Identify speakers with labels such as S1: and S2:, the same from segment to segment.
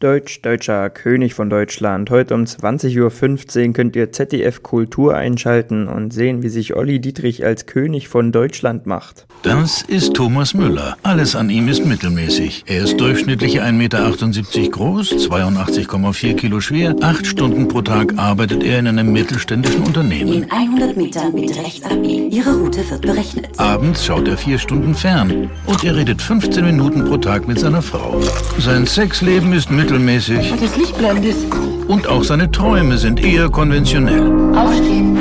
S1: Deutsch, deutscher König von Deutschland. Heute um 20.15 Uhr könnt ihr ZDF Kultur einschalten und sehen, wie sich Olli Dietrich als König von Deutschland macht.
S2: Das ist Thomas Müller. Alles an ihm ist mittelmäßig. Er ist durchschnittlich 1,78 Meter groß, 82,4 Kilo schwer. Acht Stunden pro Tag arbeitet er in einem mittelständischen Unternehmen.
S3: In 100 Metern bitte rechts abbiegen. Ihre Route wird berechnet.
S2: Abends schaut er vier Stunden fern. Und er redet 15 Minuten pro Tag mit seiner Frau. Sein Sexleben ist mittelmäßig mittelmäßig.
S3: Das Licht blendet.
S2: Und auch seine Träume sind eher konventionell.
S3: Aufstehen.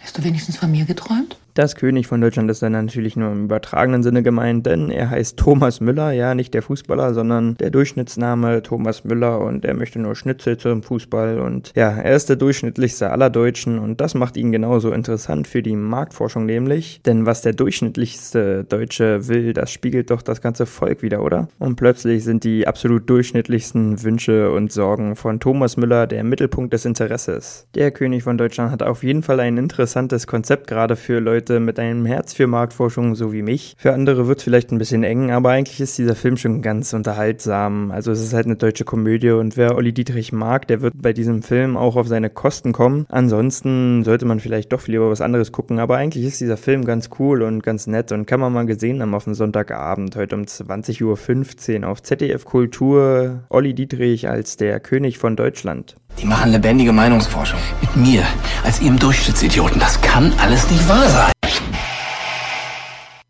S3: Hast du wenigstens von mir geträumt?
S1: Das König von Deutschland ist dann natürlich nur im übertragenen Sinne gemeint, denn er heißt Thomas Müller, ja, nicht der Fußballer, sondern der Durchschnittsname Thomas Müller und er möchte nur Schnitzel zum Fußball und ja, er ist der durchschnittlichste aller Deutschen und das macht ihn genauso interessant für die Marktforschung nämlich, denn was der durchschnittlichste Deutsche will, das spiegelt doch das ganze Volk wieder, oder? Und plötzlich sind die absolut durchschnittlichsten Wünsche und Sorgen von Thomas Müller der Mittelpunkt des Interesses. Der König von Deutschland hat auf jeden Fall ein interessantes Konzept gerade für Leute, Leute mit einem Herz für Marktforschung, so wie mich. Für andere wird es vielleicht ein bisschen eng, aber eigentlich ist dieser Film schon ganz unterhaltsam. Also es ist halt eine deutsche Komödie und wer Olli Dietrich mag, der wird bei diesem Film auch auf seine Kosten kommen. Ansonsten sollte man vielleicht doch lieber was anderes gucken, aber eigentlich ist dieser Film ganz cool und ganz nett und kann man mal gesehen haben auf dem Sonntagabend, heute um 20.15 Uhr auf ZDF Kultur. Olli Dietrich als der König von Deutschland.
S4: Die machen lebendige Meinungsforschung. Mit mir, als ihrem Durchschnittsidioten. Das kann alles nicht wahr sein.